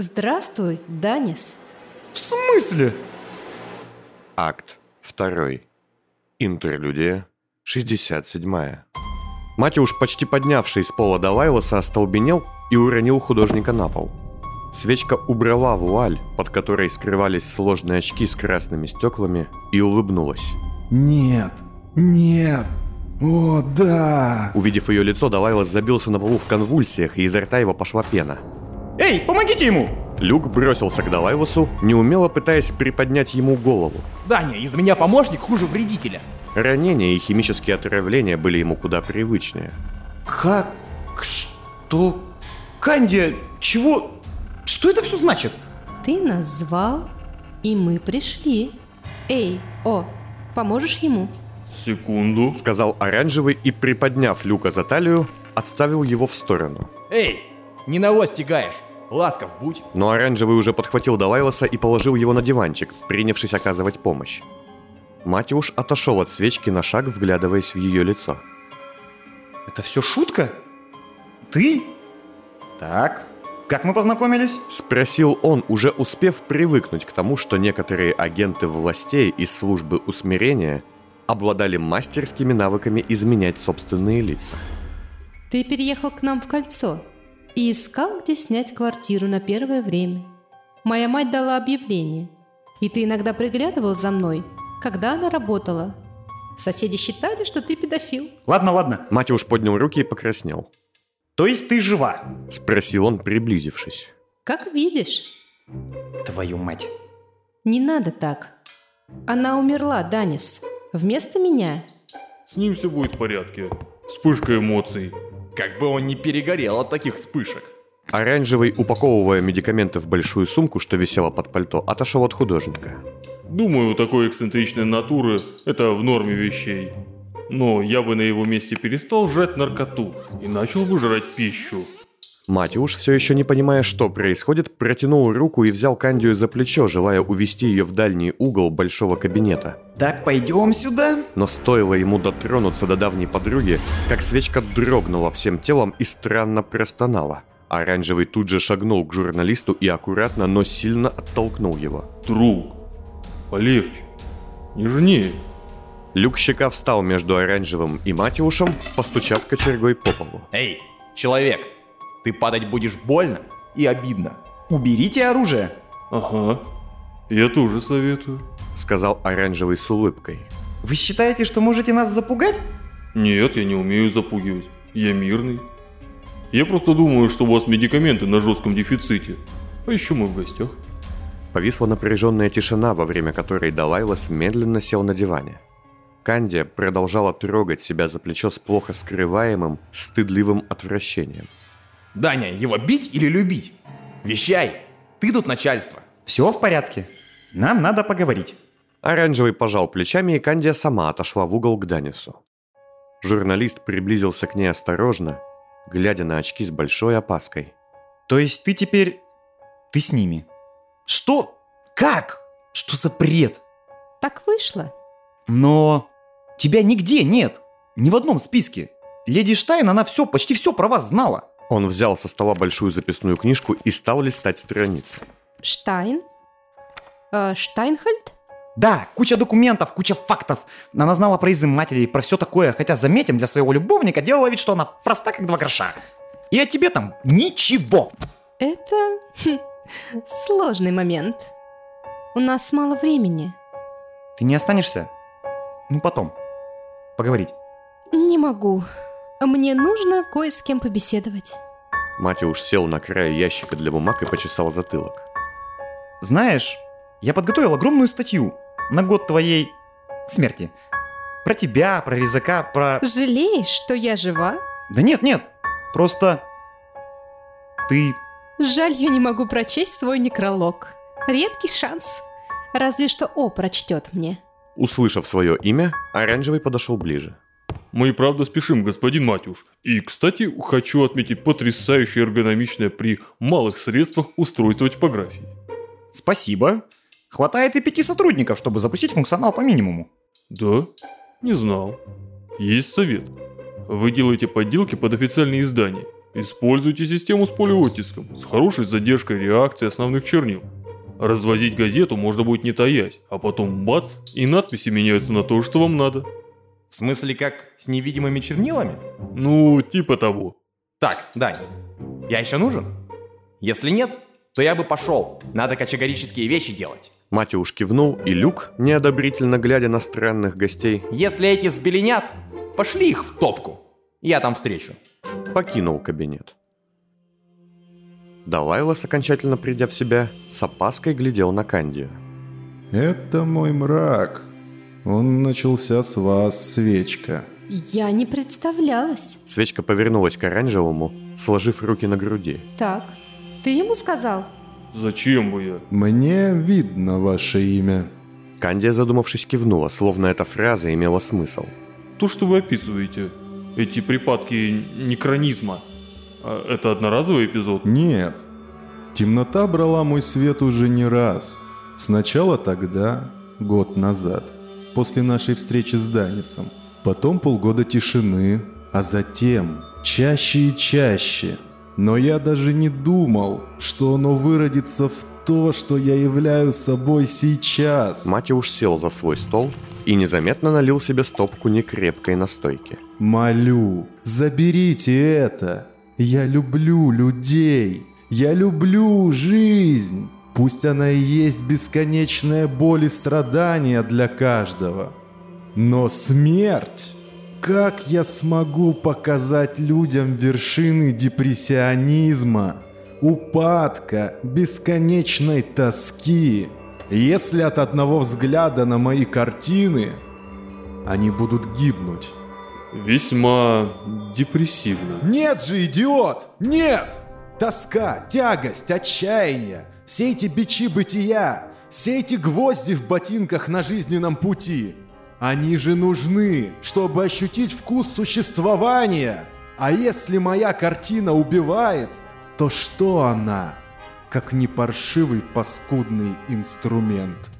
Здравствуй, Данис. В смысле? Акт 2. Интерлюдия 67. Матюш, почти поднявший с пола Далайлоса, остолбенел и уронил художника на пол. Свечка убрала вуаль, под которой скрывались сложные очки с красными стеклами, и улыбнулась. Нет, нет. О, да. Увидев ее лицо, Далайлос забился на полу в конвульсиях, и изо рта его пошла пена. Эй, помогите ему! Люк бросился к Далайлосу, неумело пытаясь приподнять ему голову. Даня, из меня помощник хуже вредителя. Ранения и химические отравления были ему куда привычнее. Как? Что? Кандия, чего? Что это все значит? Ты нас звал, и мы пришли. Эй, о, поможешь ему? Секунду. Сказал оранжевый и, приподняв Люка за талию, отставил его в сторону. Эй, не навоз тягаешь. Ласков будь. Но оранжевый уже подхватил Далайлоса и положил его на диванчик, принявшись оказывать помощь. Матюш отошел от свечки на шаг, вглядываясь в ее лицо. Это все шутка? Ты? Так, как мы познакомились? Спросил он, уже успев привыкнуть к тому, что некоторые агенты властей из службы усмирения обладали мастерскими навыками изменять собственные лица. Ты переехал к нам в кольцо и искал, где снять квартиру на первое время. Моя мать дала объявление, и ты иногда приглядывал за мной, когда она работала. Соседи считали, что ты педофил. Ладно, ладно. Матюш поднял руки и покраснел. То есть ты жива? Спросил он, приблизившись. Как видишь. Твою мать. Не надо так. Она умерла, Данис. Вместо меня. С ним все будет в порядке. Вспышка эмоций. Как бы он не перегорел от таких вспышек. Оранжевый, упаковывая медикаменты в большую сумку, что висела под пальто, отошел от художника. Думаю, у такой эксцентричной натуры это в норме вещей. Но я бы на его месте перестал жрать наркоту и начал бы жрать пищу. Матюш, все еще не понимая, что происходит, протянул руку и взял Кандию за плечо, желая увести ее в дальний угол большого кабинета. Так, пойдем сюда. Но стоило ему дотронуться до давней подруги, как свечка дрогнула всем телом и странно простонала. Оранжевый тут же шагнул к журналисту и аккуратно, но сильно оттолкнул его. Друг, полегче, нежнее. Люк Щека встал между оранжевым и Матиушем, постучав кочергой по полу. Эй, человек, ты падать будешь больно и обидно. Уберите оружие. Ага, я тоже советую. Сказал оранжевый с улыбкой. Вы считаете, что можете нас запугать? Нет, я не умею запугивать. Я мирный. Я просто думаю, что у вас медикаменты на жестком дефиците. А еще мы в гостях. Повисла напряженная тишина, во время которой Далайлас медленно сел на диване. Кандия продолжала трогать себя за плечо с плохо скрываемым, стыдливым отвращением. Даня, его бить или любить? Вещай, ты тут начальство. Все в порядке. Нам надо поговорить. Оранжевый пожал плечами, и Кандия сама отошла в угол к Данису. Журналист приблизился к ней осторожно, глядя на очки с большой опаской. То есть ты теперь... Ты с ними? Что? Как? Что за бред? Так вышло. Но... Тебя нигде нет. Ни в одном списке. Леди Штайн, она все, почти все про вас знала. Он взял со стола большую записную книжку и стал листать страницы. Штайн? Э, Штайнхальд? Да, куча документов, куча фактов. Она знала про изымателей, про все такое, хотя, заметим, для своего любовника делала вид, что она проста, как два гроша. И о тебе там ничего. Это хм, сложный момент. У нас мало времени. Ты не останешься? Ну, потом. Поговорить. Не могу. Мне нужно кое с кем побеседовать. Матюш сел на край ящика для бумаг и почесал затылок. Знаешь, я подготовил огромную статью на год твоей смерти. Про тебя, про резака, про... Жалеешь, что я жива? Да нет, нет. Просто... Ты... Жаль, я не могу прочесть свой некролог. Редкий шанс. Разве что О прочтет мне. Услышав свое имя, Оранжевый подошел ближе. Мы и правда спешим, господин Матюш. И, кстати, хочу отметить потрясающее эргономичное при малых средствах устройство типографии. Спасибо. Хватает и пяти сотрудников, чтобы запустить функционал по минимуму. Да? Не знал. Есть совет. Вы делаете подделки под официальные издания Используйте систему с полиоттиском, с хорошей задержкой реакции основных чернил. Развозить газету можно будет не таясь, а потом бац, и надписи меняются на то, что вам надо. В смысле, как с невидимыми чернилами? Ну, типа того. Так, Дань, я еще нужен? Если нет, то я бы пошел. Надо кочегарические вещи делать. Матюш кивнул, и Люк, неодобрительно глядя на странных гостей, Если эти взбеленят, пошли их в топку. Я там встречу. покинул кабинет. Далайлас, окончательно придя в себя, с опаской глядел на Кандию. Это мой мрак. Он начался с вас, свечка. Я не представлялась. Свечка повернулась к оранжевому, сложив руки на груди. Так, ты ему сказал? Зачем бы я? Мне видно ваше имя. Кандия, задумавшись, кивнула, словно эта фраза имела смысл. То, что вы описываете, эти припадки некронизма, а это одноразовый эпизод? Нет. Темнота брала мой свет уже не раз. Сначала тогда, год назад, после нашей встречи с Данисом. Потом полгода тишины, а затем чаще и чаще. Но я даже не думал, что оно выродится в то, что я являю собой сейчас. Матюш сел за свой стол и незаметно налил себе стопку некрепкой настойки. Молю, заберите это. Я люблю людей. Я люблю жизнь. Пусть она и есть бесконечная боль и страдания для каждого. Но смерть... Как я смогу показать людям вершины депрессионизма, упадка, бесконечной тоски, если от одного взгляда на мои картины они будут гибнуть? Весьма депрессивно. Нет же, идиот! Нет! Тоска, тягость, отчаяние, все эти бичи бытия, все эти гвозди в ботинках на жизненном пути. Они же нужны, чтобы ощутить вкус существования. А если моя картина убивает, то что она? Как не паршивый паскудный инструмент.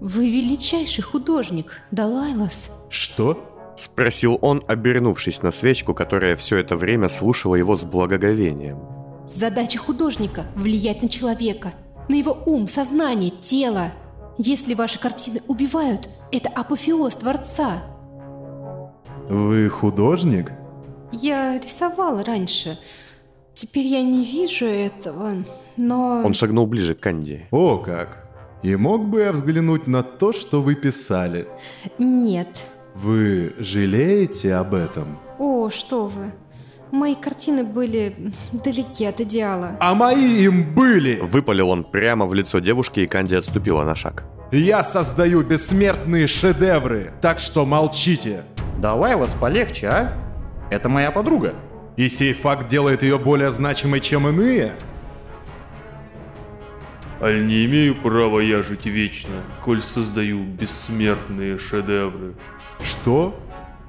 Вы величайший художник, Далайлас. Что? Спросил он, обернувшись на свечку, которая все это время слушала его с благоговением. Задача художника – влиять на человека, на его ум, сознание, тело. Если ваши картины убивают, это апофеоз Творца. Вы художник? Я рисовала раньше. Теперь я не вижу этого, но... Он шагнул ближе к Канди. О как! И мог бы я взглянуть на то, что вы писали? Нет. Вы жалеете об этом? О, что вы. Мои картины были далеки от идеала. А мои им были! Выпалил он прямо в лицо девушки, и Канди отступила на шаг. Я создаю бессмертные шедевры, так что молчите. Да Лайлас полегче, а? Это моя подруга. И сей факт делает ее более значимой, чем иные? Аль не имею права я жить вечно, коль создаю бессмертные шедевры. Что?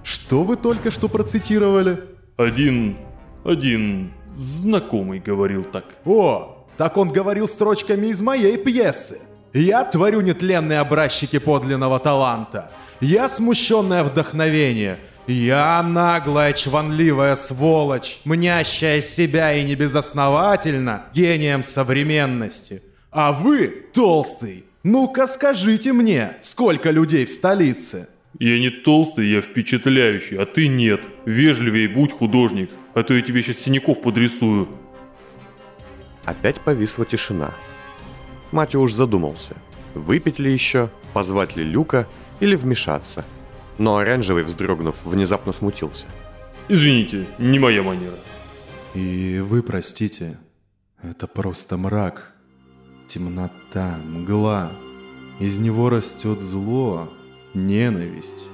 Что вы только что процитировали? Один... один знакомый говорил так. О, так он говорил строчками из моей пьесы. Я творю нетленные образчики подлинного таланта. Я смущенное вдохновение. Я наглая, чванливая сволочь, мнящая себя и небезосновательно гением современности. А вы, толстый, ну-ка скажите мне, сколько людей в столице? Я не толстый, я впечатляющий, а ты нет. Вежливее будь художник, а то я тебе сейчас синяков подрисую. Опять повисла тишина. Матюш задумался, выпить ли еще, позвать ли Люка или вмешаться. Но оранжевый, вздрогнув, внезапно смутился. Извините, не моя манера. И вы простите, это просто мрак, темнота, мгла. Из него растет зло, ненависть.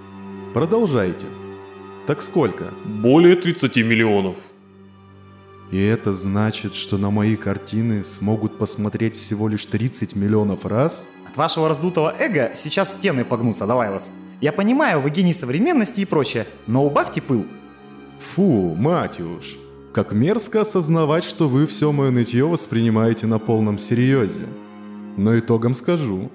Продолжайте. Так сколько? Более 30 миллионов. И это значит, что на мои картины смогут посмотреть всего лишь 30 миллионов раз? От вашего раздутого эго сейчас стены погнутся, давай вас. Я понимаю, вы гений современности и прочее, но убавьте пыл. Фу, Матюш, как мерзко осознавать, что вы все мое нытье воспринимаете на полном серьезе. Но итогом скажу.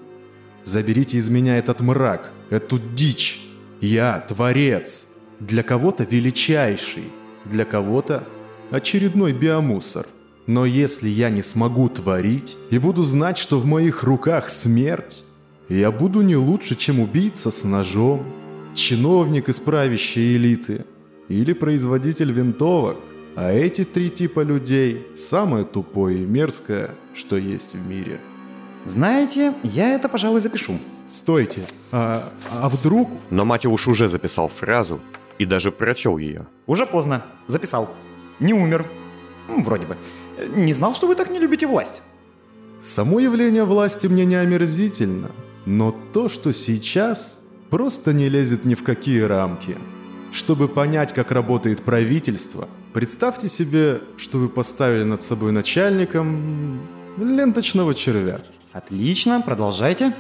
Заберите из меня этот мрак, эту дичь. Я творец. Для кого-то величайший. для кого-то очередной биомусор. Но если я не смогу творить и буду знать, что в моих руках смерть, я буду не лучше, чем убийца с ножом, чиновник из правящей элиты или производитель винтовок. А эти три типа людей – самое тупое и мерзкое, что есть в мире. Знаете, я это, пожалуй, запишу. Стойте, а, а вдруг... Но Матюш уже записал фразу и даже прочел ее. Уже поздно. Записал. Не умер. Вроде бы. Не знал, что вы так не любите власть. Само явление власти мне не омерзительно, но то, что сейчас, просто не лезет ни в какие рамки. Чтобы понять, как работает правительство, представьте себе, что вы поставили над собой начальником ленточного червя. Отлично, продолжайте.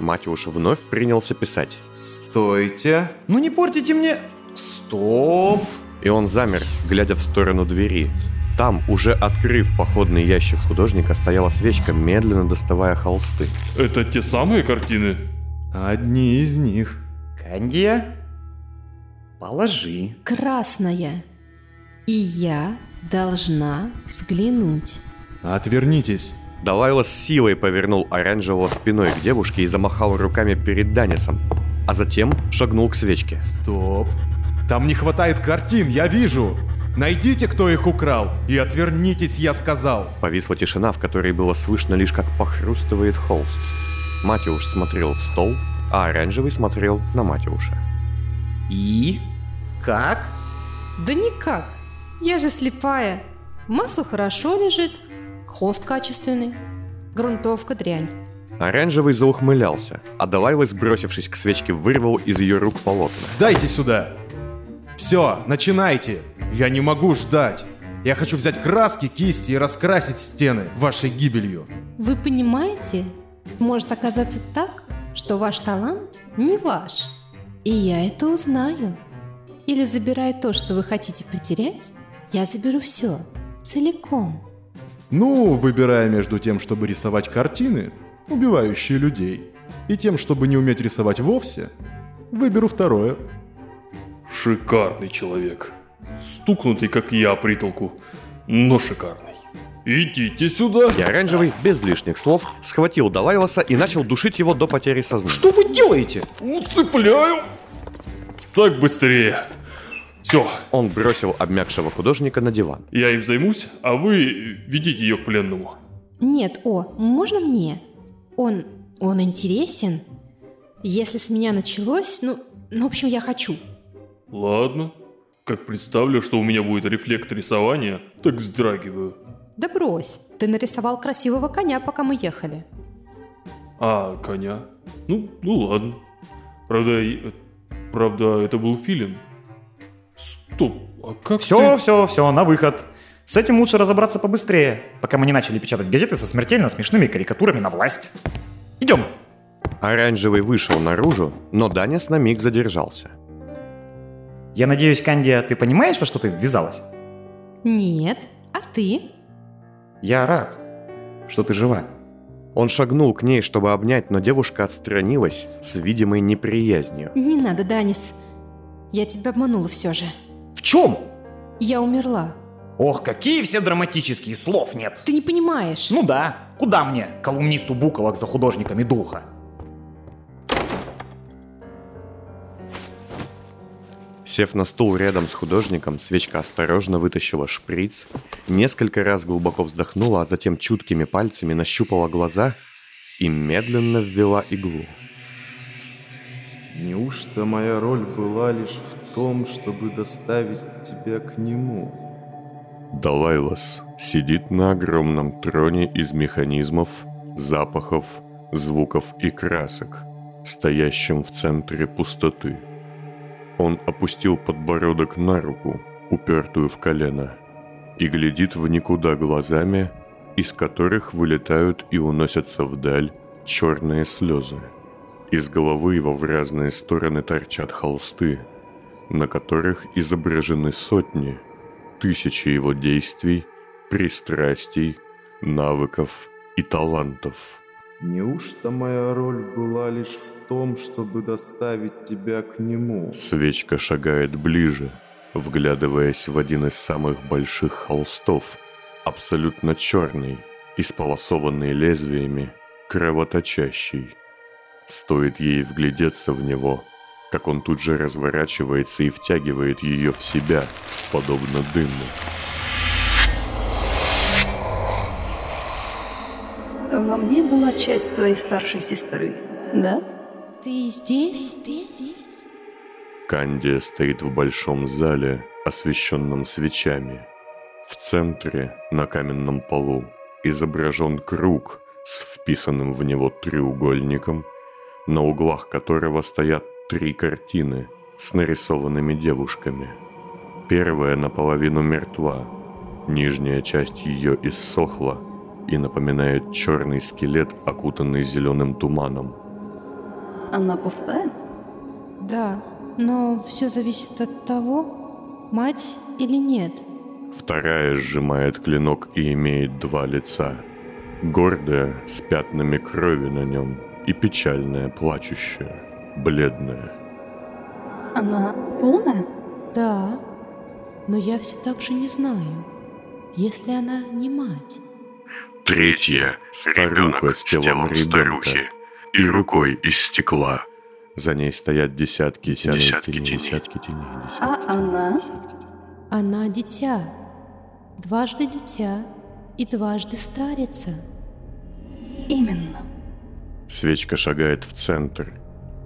Матюш вновь принялся писать. Стойте. Ну не портите мне... Стоп! И он замер, глядя в сторону двери. Там, уже открыв походный ящик художника, стояла свечка, медленно доставая холсты. Это те самые картины? Одни из них. Кандия, положи. Красная. И я должна взглянуть. Отвернитесь. Далайла с силой повернул оранжевого спиной к девушке и замахал руками перед Данисом, а затем шагнул к свечке. Стоп. Там не хватает картин, я вижу. Найдите, кто их украл, и отвернитесь, я сказал. Повисла тишина, в которой было слышно лишь как похрустывает холст. Матюш смотрел в стол, а оранжевый смотрел на Матюша. И? Как? Да никак. Я же слепая. Масло хорошо лежит, холст качественный, грунтовка дрянь. Оранжевый заухмылялся, а Далайла, сбросившись к свечке, вырвал из ее рук полотна. Дайте сюда. Все, начинайте. Я не могу ждать. Я хочу взять краски, кисти и раскрасить стены вашей гибелью. Вы понимаете? Может оказаться так, что ваш талант не ваш. И я это узнаю. Или забирая то, что вы хотите потерять, я заберу все, целиком. Ну, выбирая между тем, чтобы рисовать картины, убивающие людей, и тем, чтобы не уметь рисовать вовсе, выберу второе. Шикарный человек. Стукнутый, как я, притолку, но шикарный. Идите сюда. И оранжевый, без лишних слов, схватил Далайласа и начал душить его до потери сознания. Что вы делаете? Уцепляю. Так быстрее. Все, Он бросил обмякшего художника на диван. я им займусь, а вы ведите ее к пленному. Нет, о, можно мне? Он, он интересен. Если с меня началось, ну, ну, в общем, я хочу. Ладно. Как представлю, что у меня будет рефлект рисования, так вздрагиваю. Да брось, ты нарисовал красивого коня, пока мы ехали. А, коня? Ну, ну ладно. Правда, э, правда, это был филин. Стоп, а как Все, ты... все, все, на выход. С этим лучше разобраться побыстрее, пока мы не начали печатать газеты со смертельно смешными карикатурами на власть. Идем. Оранжевый вышел наружу, но Данис на миг задержался. Я надеюсь, Кандия, ты понимаешь, во что ты ввязалась? Нет, а ты? Я рад, что ты жива. Он шагнул к ней, чтобы обнять, но девушка отстранилась с видимой неприязнью. Не надо, Данис. Я тебя обманула все же. В чем? Я умерла. Ох, какие все драматические, слов нет. Ты не понимаешь. Ну да, куда мне, колумнисту буковок за художниками духа? Сев на стул рядом с художником, свечка осторожно вытащила шприц, несколько раз глубоко вздохнула, а затем чуткими пальцами нащупала глаза и медленно ввела иглу. Неужто моя роль была лишь в том, чтобы доставить тебя к нему? Далайлас сидит на огромном троне из механизмов, запахов, звуков и красок, стоящем в центре пустоты. Он опустил подбородок на руку, упертую в колено, и глядит в никуда глазами, из которых вылетают и уносятся вдаль черные слезы. Из головы его в разные стороны торчат холсты, на которых изображены сотни, тысячи его действий, пристрастий, навыков и талантов. Неужто моя роль была лишь в том, чтобы доставить тебя к нему? Свечка шагает ближе, вглядываясь в один из самых больших холстов, абсолютно черный, исполосованный лезвиями, кровоточащий. Стоит ей вглядеться в него, как он тут же разворачивается и втягивает ее в себя, подобно дыму. Во мне была часть твоей старшей сестры, да? Ты здесь? Ты здесь? Кандия стоит в большом зале, освещенном свечами. В центре, на каменном полу, изображен круг с вписанным в него треугольником, на углах которого стоят три картины с нарисованными девушками. Первая наполовину мертва, нижняя часть ее иссохла и напоминает черный скелет, окутанный зеленым туманом. Она пустая? Да, но все зависит от того, мать или нет. Вторая сжимает клинок и имеет два лица. Гордая, с пятнами крови на нем, и печальная, плачущая, бледная. Она полная? Да, но я все так же не знаю, если она не мать. Третья – старуха с телом ребенка и рукой из стекла. За ней стоят десятки серых теней, десятки теней, десятки. А она? Она дитя, дважды дитя и дважды старица. Именно. Свечка шагает в центр.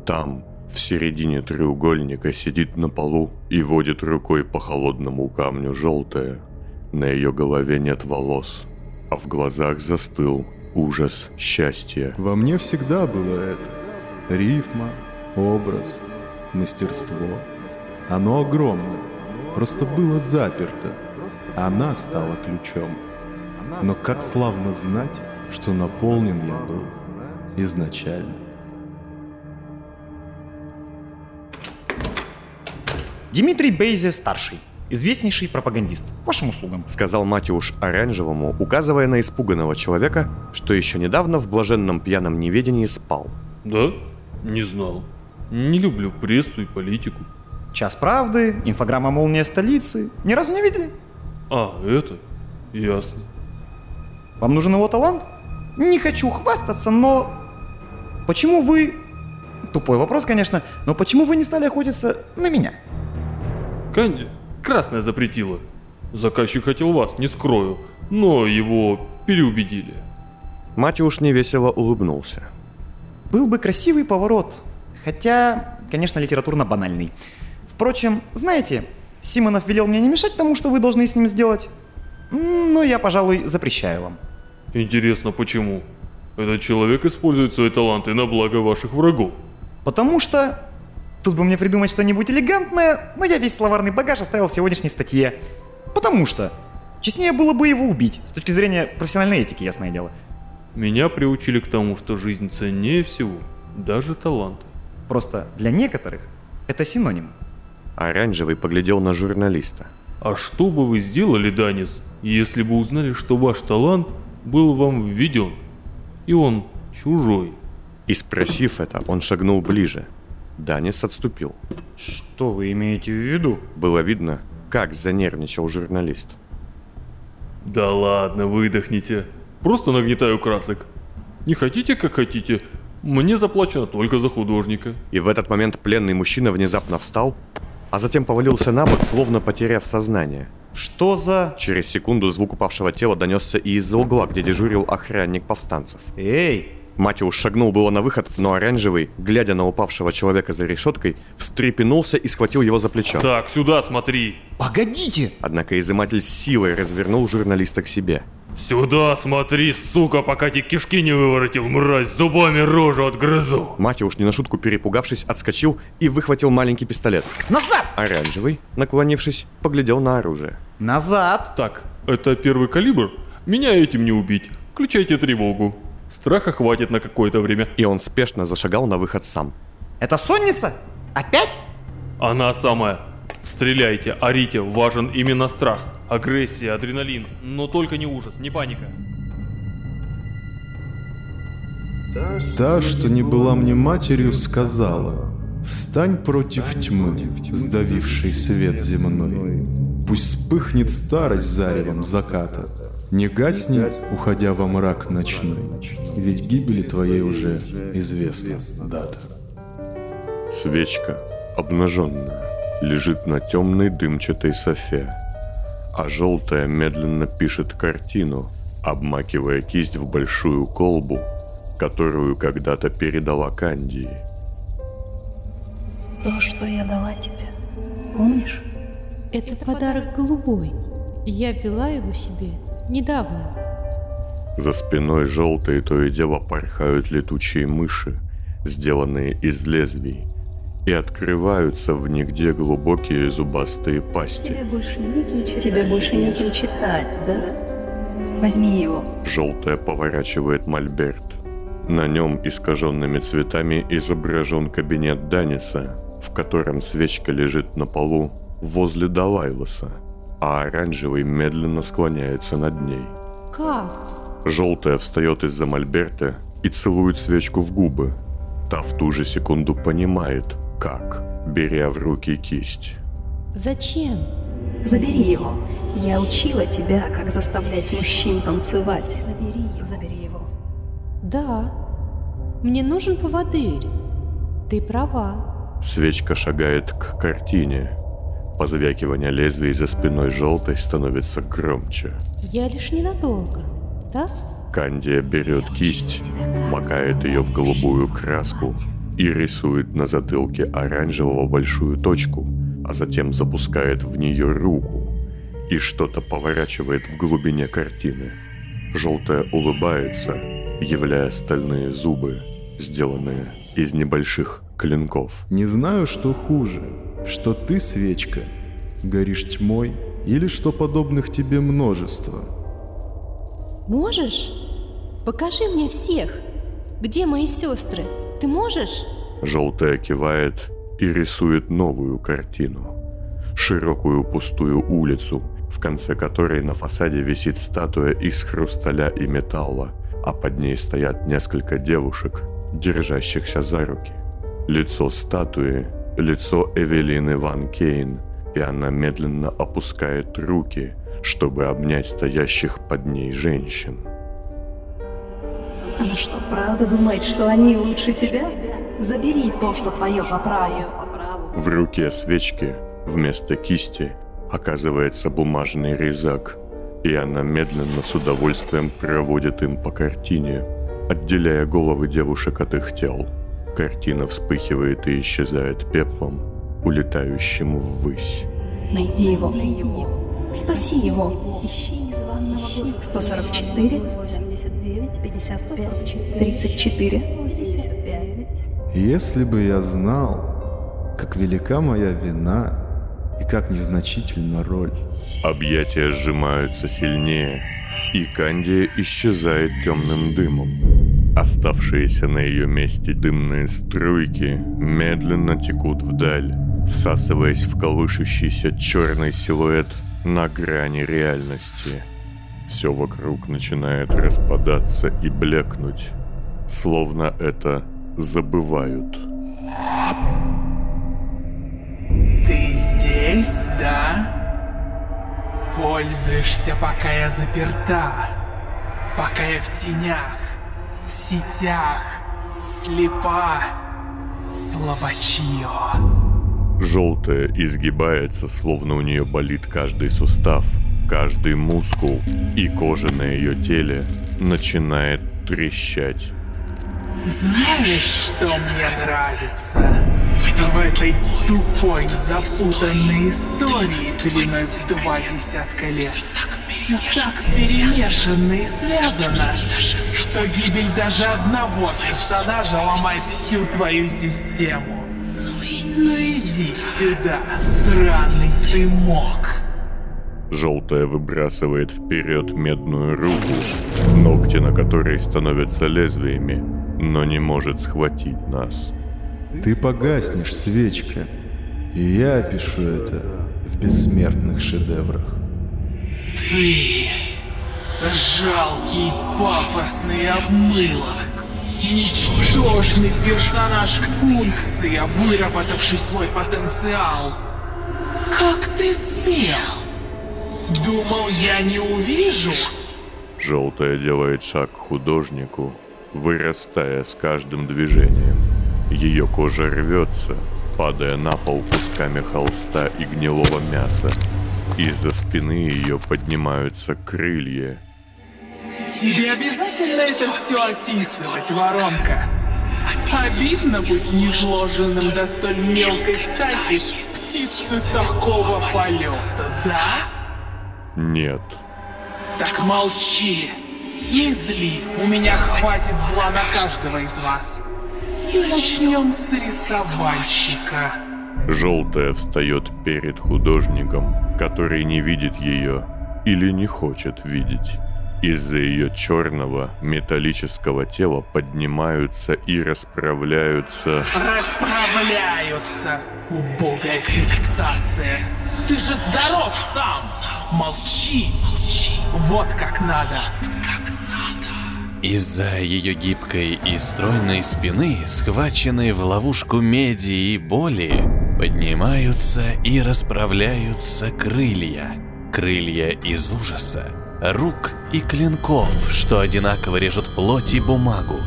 Там, в середине треугольника, сидит на полу и водит рукой по холодному камню желтая. На ее голове нет волос, а в глазах застыл ужас счастья. Во мне всегда было это. Рифма, образ, мастерство. Оно огромное. Просто было заперто. Она стала ключом. Но как славно знать, что наполнен я был изначально. Дмитрий Бейзе старший, известнейший пропагандист. К вашим услугам. Сказал Матюш Оранжевому, указывая на испуганного человека, что еще недавно в блаженном пьяном неведении спал. Да? Не знал. Не люблю прессу и политику. Час правды, инфограмма «Молния столицы». Ни разу не видели? А, это? Ясно. Вам нужен его талант? Не хочу хвастаться, но... Почему вы... Тупой вопрос, конечно, но почему вы не стали охотиться на меня? Канди, красная запретила. Заказчик хотел вас, не скрою, но его переубедили. Матюш невесело улыбнулся. Был бы красивый поворот, хотя, конечно, литературно банальный. Впрочем, знаете, Симонов велел мне не мешать тому, что вы должны с ним сделать. Но я, пожалуй, запрещаю вам. Интересно, почему? Этот человек использует свои таланты на благо ваших врагов. Потому что... Тут бы мне придумать что-нибудь элегантное, но я весь словарный багаж оставил в сегодняшней статье. Потому что... Честнее было бы его убить, с точки зрения профессиональной этики, ясное дело. Меня приучили к тому, что жизнь ценнее всего, даже таланты. Просто для некоторых это синоним. Оранжевый поглядел на журналиста. А что бы вы сделали, Данис, если бы узнали, что ваш талант был вам введен, и он чужой? И спросив это, он шагнул ближе. Данис отступил. Что вы имеете в виду? Было видно, как занервничал журналист. Да ладно, выдохните. Просто нагнетаю красок. Не хотите, как хотите. Мне заплачено только за художника. И в этот момент пленный мужчина внезапно встал, а затем повалился на бок, словно потеряв сознание. Что за... Через секунду звук упавшего тела донесся и из-за угла, где дежурил охранник повстанцев. Эй, Матиус шагнул было на выход, но оранжевый, глядя на упавшего человека за решеткой, встрепенулся и схватил его за плечо. Так, сюда смотри. погодите! Однако изыматель с силой развернул журналиста к себе. Сюда смотри, сука, пока тебе кишки не выворотил, мразь, зубами рожу отгрызу. Матиуш, не на шутку перепугавшись, отскочил и выхватил маленький пистолет. Назад! Оранжевый, наклонившись, поглядел на оружие. Назад! Так, это первый калибр? Меня этим не убить. Включайте тревогу. Страха хватит на какое-то время. И он спешно зашагал на выход сам. Это сонница? Опять? Она самая. Стреляйте, орите, важен именно страх. Агрессия, адреналин, но только не ужас, не паника. Та, что не была мне матерью, сказала, Встань против тьмы, сдавившей свет земной. Пусть вспыхнет старость заревом заката. Не гасни, уходя во мрак ночной, Ведь гибели твоей уже известна дата. Свечка, обнаженная, лежит на темной дымчатой софе, а желтая медленно пишет картину, обмакивая кисть в большую колбу, которую когда-то передала Кандии. То, что я дала тебе, помнишь? Это подарок голубой. Я ввела его себе недавно. За спиной желтой то и дело порхают летучие мыши, сделанные из лезвий, и открываются в нигде глубокие зубастые пасти. Тебе больше неким читать. Тебе больше неким читать, да? Возьми его. Желтая поворачивает мольберт. На нем искаженными цветами изображен кабинет Даниса, в котором свечка лежит на полу возле Далайлоса, а оранжевый медленно склоняется над ней. Как? Желтая встает из-за мольберта и целует свечку в губы. Та в ту же секунду понимает, как, беря в руки кисть. Зачем? Забери его. Я учила тебя, как заставлять мужчин танцевать. Забери его. Забери его. Да. Мне нужен поводырь. Ты права. Свечка шагает к картине. Позвякивание лезвий за спиной желтой становится громче. Я лишь ненадолго. Да? Кандия берет кисть, макает ее в голубую краску и рисует на затылке оранжевого большую точку, а затем запускает в нее руку и что-то поворачивает в глубине картины. Желтая улыбается, являя стальные зубы, сделанные из небольших клинков. Не знаю, что хуже, что ты, свечка, горишь тьмой, или что подобных тебе множество. Можешь? Покажи мне всех. Где мои сестры? Ты можешь? Желтая кивает и рисует новую картину. Широкую пустую улицу, в конце которой на фасаде висит статуя из хрусталя и металла, а под ней стоят несколько девушек, держащихся за руки. Лицо статуи – лицо Эвелины Ван Кейн, и она медленно опускает руки, чтобы обнять стоящих под ней женщин. Она что, правда думает, что они лучше тебя? Забери то, что твое по праву. В руке свечки вместо кисти оказывается бумажный резак, и она медленно с удовольствием проводит им по картине, отделяя головы девушек от их тел. Картина вспыхивает и исчезает пеплом, улетающим ввысь. Найди его. Спаси его. Ищи незваного гостя. 144, 89, 55, 34, 85. Если бы я знал, как велика моя вина и как незначительна роль. Объятия сжимаются сильнее, и Кандия исчезает темным дымом. Оставшиеся на ее месте дымные струйки медленно текут вдаль, всасываясь в колышущийся черный силуэт на грани реальности. Все вокруг начинает распадаться и блекнуть, словно это забывают. Ты здесь, да? Пользуешься, пока я заперта. Пока я в тенях, в сетях, слепа, слабачье. Желтая изгибается, словно у нее болит каждый сустав, каждый мускул, и кожа на ее теле начинает трещать. Знаешь, что мне нравится? В этой тупой, запутанной истории длиной в два десятка лет все так перемешано и связано, что гибель даже одного персонажа ломает всю твою систему. Ну иди сюда, сраный ты мог. Желтая выбрасывает вперед медную руку, ногти на которой становятся лезвиями, но не может схватить нас. Ты погаснешь, свечка, и я опишу это в бессмертных шедеврах. Ты жалкий пафосный обмылок. Ничтожный персонаж функция, выработавший свой потенциал. Как ты смел? Думал, я не увижу? Желтая делает шаг к художнику, вырастая с каждым движением. Ее кожа рвется, падая на пол кусками холста и гнилого мяса. Из-за спины ее поднимаются крылья. Тебе обязательно это все описывать, воронка. Обидно быть низложенным до столь мелкой птахи птицы такого полета, да? Нет. Так молчи. Не зли, у меня хватит зла на каждого из вас. И начнем с рисовальщика. Желтая встает перед художником, который не видит ее или не хочет видеть. Из-за ее черного металлического тела поднимаются и расправляются Расправляются. Убогая фиксация. Ты же здоров сам. Молчи. Вот как надо. Из-за ее гибкой и стройной спины, схваченной в ловушку меди и боли, поднимаются и расправляются крылья. Крылья из ужаса, рук и клинков, что одинаково режут плоть и бумагу.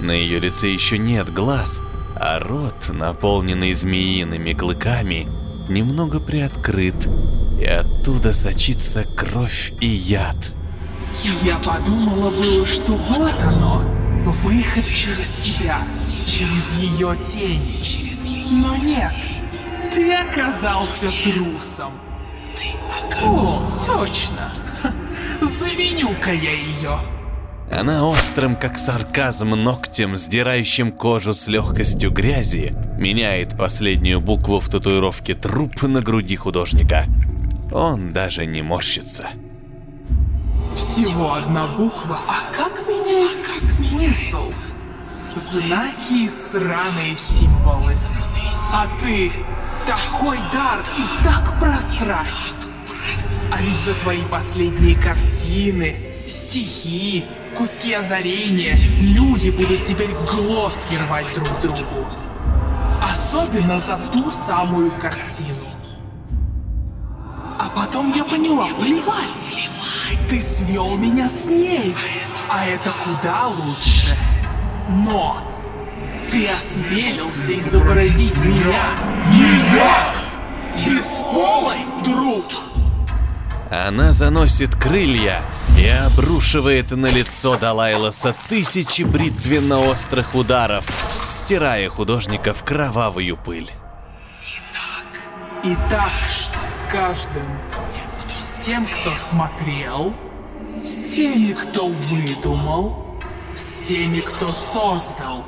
На ее лице еще нет глаз, а рот, наполненный змеиными клыками, немного приоткрыт, и оттуда сочится кровь и яд. Я подумала было, что вот оно. Выход через тебя, через ее тень. Но нет, ты оказался трусом. О, точно. Заменю-ка я ее. Она острым, как сарказм, ногтем, сдирающим кожу с легкостью грязи, меняет последнюю букву в татуировке труп на груди художника. Он даже не морщится. Всего одна буква, а как меняется смысл? Знаки и сраные символы. А ты такой дар и так просрать. А ведь за твои последние картины, стихи, куски озарения люди будут теперь глотки рвать друг другу. Особенно за ту самую картину. Потом я поняла, плевать. Ты свел меня с ней, а это куда лучше. Но ты осмелился изобразить меня, меня, бесполой труп. Она заносит крылья и обрушивает на лицо Далайласа тысячи бритвенно-острых ударов, стирая художника в кровавую пыль. И так с каждым, с тем, кто смотрел, с теми, кто выдумал, с теми, кто создал,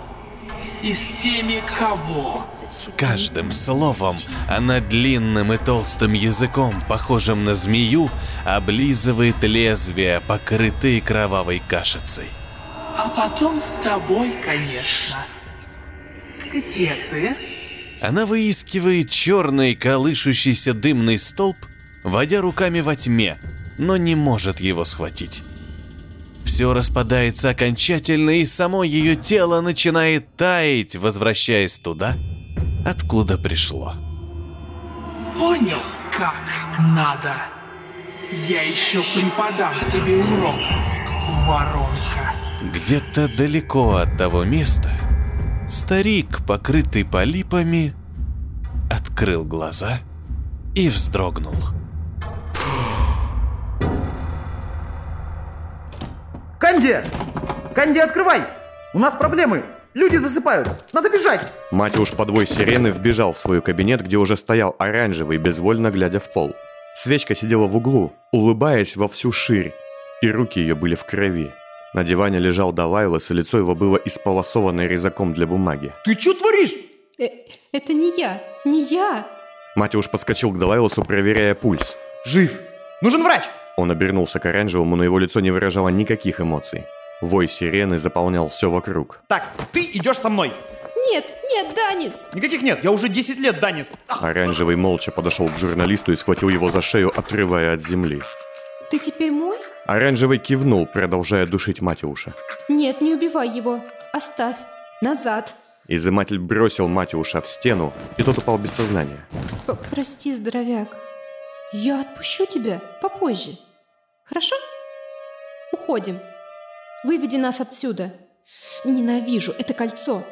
и с теми, кого. С каждым словом она длинным и толстым языком, похожим на змею, облизывает лезвия, покрытые кровавой кашицей. А потом с тобой, конечно. Где ты? Она выискивает черный колышущийся дымный столб, водя руками во тьме, но не может его схватить. Все распадается окончательно, и само ее тело начинает таять, возвращаясь туда, откуда пришло. Понял, как надо? Я еще преподам тебе урок, воронка. Где-то далеко от того места старик, покрытый полипами, открыл глаза и вздрогнул. Канди! Канди, открывай! У нас проблемы! Люди засыпают! Надо бежать! Матюш подвой сирены вбежал в свой кабинет, где уже стоял оранжевый, безвольно глядя в пол. Свечка сидела в углу, улыбаясь во всю ширь, и руки ее были в крови. На диване лежал Далайлас, и лицо его было исполосованное резаком для бумаги. Ты что творишь? Э, это не я, не я. Матюш подскочил к Далайласу, проверяя пульс. Жив! Нужен врач! Он обернулся к оранжевому, но его лицо не выражало никаких эмоций. Вой сирены заполнял все вокруг. Так, ты идешь со мной! Нет, нет, Данис! Никаких нет, я уже 10 лет, Данис! Оранжевый молча подошел к журналисту и схватил его за шею, отрывая от земли. Ты теперь мой? Оранжевый кивнул, продолжая душить Матюша. Нет, не убивай его. Оставь. Назад. Изыматель бросил Матюша в стену, и тот упал без сознания. П- Прости, здоровяк. Я отпущу тебя попозже. Хорошо? Уходим. Выведи нас отсюда. Ненавижу это кольцо.